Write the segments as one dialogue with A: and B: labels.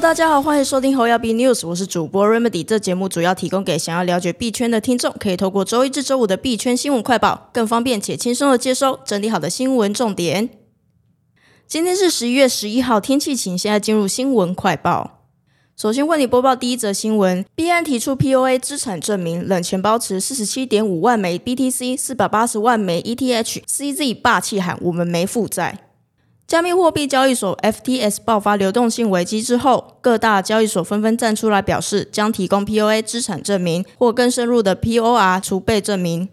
A: 大家好，欢迎收听侯耀 B News，我是主播 Remedy。这节目主要提供给想要了解币圈的听众，可以透过周一至周五的币圈新闻快报，更方便且轻松的接收整理好的新闻重点。今天是十一月十一号，天气晴。现在进入新闻快报。首先为你播报第一则新闻：币安提出 POA 资产证明，冷钱包持四十七点五万枚 BTC，四百八十万枚 ETH，CZ 霸气喊我们没负债。加密货币交易所 FTS 爆发流动性危机之后，各大交易所纷纷站出来表示，将提供 POA 资产证明或更深入的 POR 储备证明。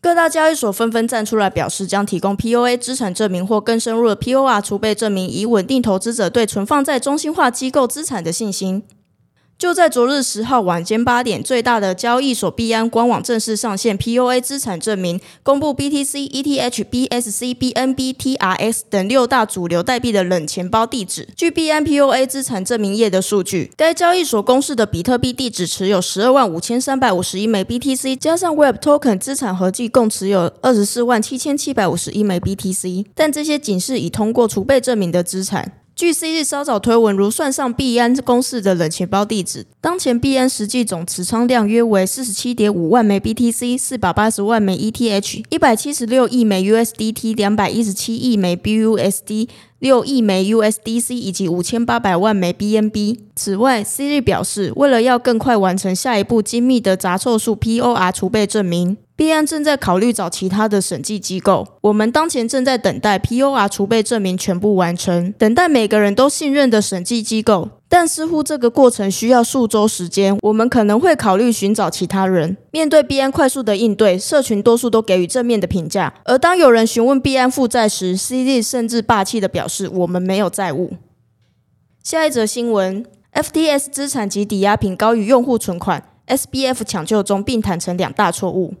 A: 各大交易所纷纷站出来表示，将提供 POA 资产证明或更深入的 POR 储备证明，以稳定投资者对存放在中心化机构资产的信心。就在昨日十号晚间八点，最大的交易所币安官网正式上线 POA 资产证明，公布 BTC、ETH、BSC、BNB、TRX 等六大主流代币的冷钱包地址。据币安 POA 资产证明页的数据，该交易所公示的比特币地址持有十二万五千三百五十一枚 BTC，加上 Web Token 资产合计共持有二十四万七千七百五十一枚 BTC，但这些仅是已通过储备证明的资产。据 C 日稍早推文，如算上币安公司的冷钱包地址，当前币安实际总持仓量约为四十七点五万枚 BTC，四百八十万枚 ETH，一百七十六亿枚 USDT，两百一十七亿枚 BUSD，六亿枚 USDC 以及五千八百万枚 BNB。此外，C 日表示，为了要更快完成下一步精密的杂凑数 POR 储备证明。币安正在考虑找其他的审计机构。我们当前正在等待 POR 储备证明全部完成，等待每个人都信任的审计机构。但似乎这个过程需要数周时间。我们可能会考虑寻找其他人。面对币安快速的应对，社群多数都给予正面的评价。而当有人询问币安负债时，CD 甚至霸气的表示：“我们没有债务。”下一则新闻：FTS 资产及抵押品高于用户存款，SBF 抢救中，并坦承两大错误。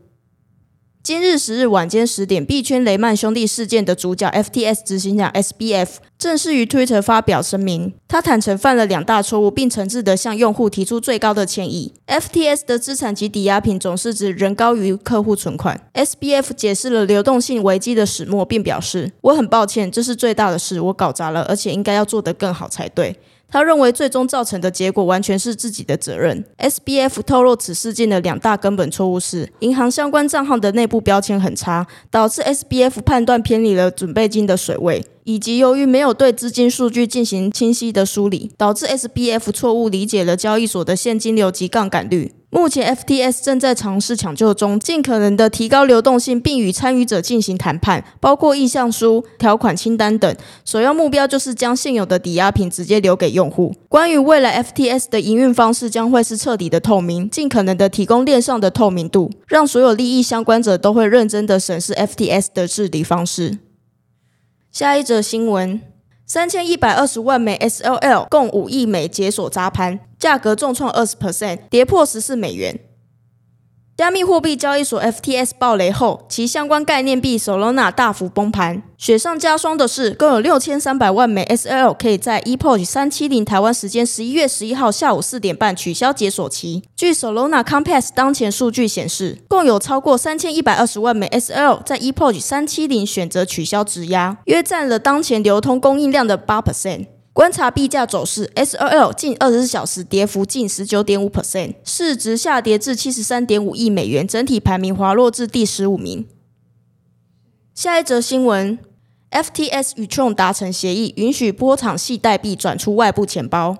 A: 今日十日晚间十点，币圈雷曼兄弟事件的主角 FTS 执行长 SBF 正式于 Twitter 发表声明，他坦诚犯了两大错误，并诚挚地向用户提出最高的歉意。FTS 的资产及抵押品总市值仍高于客户存款。SBF 解释了流动性危机的始末，并表示：“我很抱歉，这是最大的事，我搞砸了，而且应该要做得更好才对。”他认为最终造成的结果完全是自己的责任。SBF 透露此事件的两大根本错误是：银行相关账号的内部标签很差，导致 SBF 判断偏离了准备金的水位，以及由于没有对资金数据进行清晰的梳理，导致 SBF 错误理解了交易所的现金流及杠杆率。目前，FTS 正在尝试抢救中，尽可能的提高流动性，并与参与者进行谈判，包括意向书、条款清单等。首要目标就是将现有的抵押品直接留给用户。关于未来 FTS 的营运方式，将会是彻底的透明，尽可能的提供链上的透明度，让所有利益相关者都会认真的审视 FTS 的治理方式。下一则新闻：三千一百二十万枚 SLL 共五亿枚解锁砸盘。价格重创二十 percent，跌破十四美元。加密货币交易所 FTS 爆雷后，其相关概念币 Solana 大幅崩盘。雪上加霜的是，共有六千三百万枚 SL 可以在 ePOS 三七零台湾时间十一月十一号下午四点半取消解锁期。据 Solana Compass 当前数据显示，共有超过三千一百二十万枚 SL 在 ePOS 三七零选择取消质押，约占了当前流通供应量的八 percent。观察币价走势，S L L 近二十四小时跌幅近十九点五 percent，市值下跌至七十三点五亿美元，整体排名滑落至第十五名。下一则新闻，F T S 与 Tron 达成协议，允许波场系代币转出外部钱包。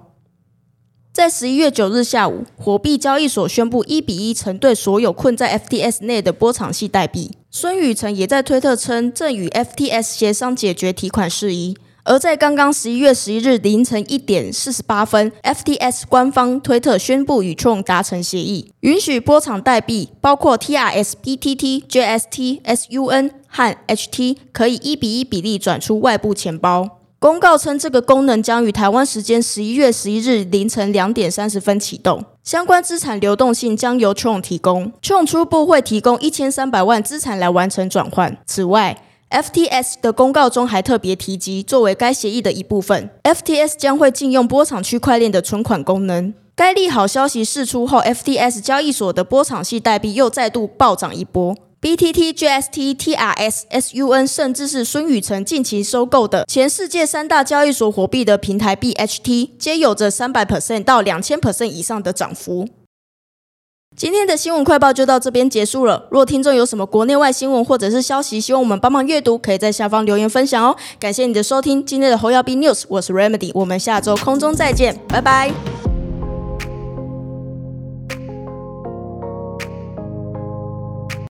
A: 在十一月九日下午，火币交易所宣布一比一承兑所有困在 F T S 内的波场系代币。孙宇晨也在推特称，正与 F T S 协商解决提款事宜。而在刚刚十一月十一日凌晨一点四十八分，FTS 官方推特宣布与 Tron 达成协议，允许波场代币包括 TRS、BTT、JST、SUN 和 HT 可以一比一比例转出外部钱包。公告称，这个功能将于台湾时间十一月十一日凌晨两点三十分启动，相关资产流动性将由 Tron 提供，Tron 初步会提供一千三百万资产来完成转换。此外，FTS 的公告中还特别提及，作为该协议的一部分，FTS 将会禁用波场区块链的存款功能。该利好消息释出后，FTS 交易所的波场系代币又再度暴涨一波。BTT、GST、TRS、SUN，甚至是孙宇晨近期收购的前世界三大交易所货币的平台 BHT，皆有着三百 percent 到两千 percent 以上的涨幅。今天的新闻快报就到这边结束了。若听众有什么国内外新闻或者是消息，希望我们帮忙阅读，可以在下方留言分享哦。感谢你的收听，今天的侯耀斌 News，我是 Remedy，我们下周空中再见，拜拜。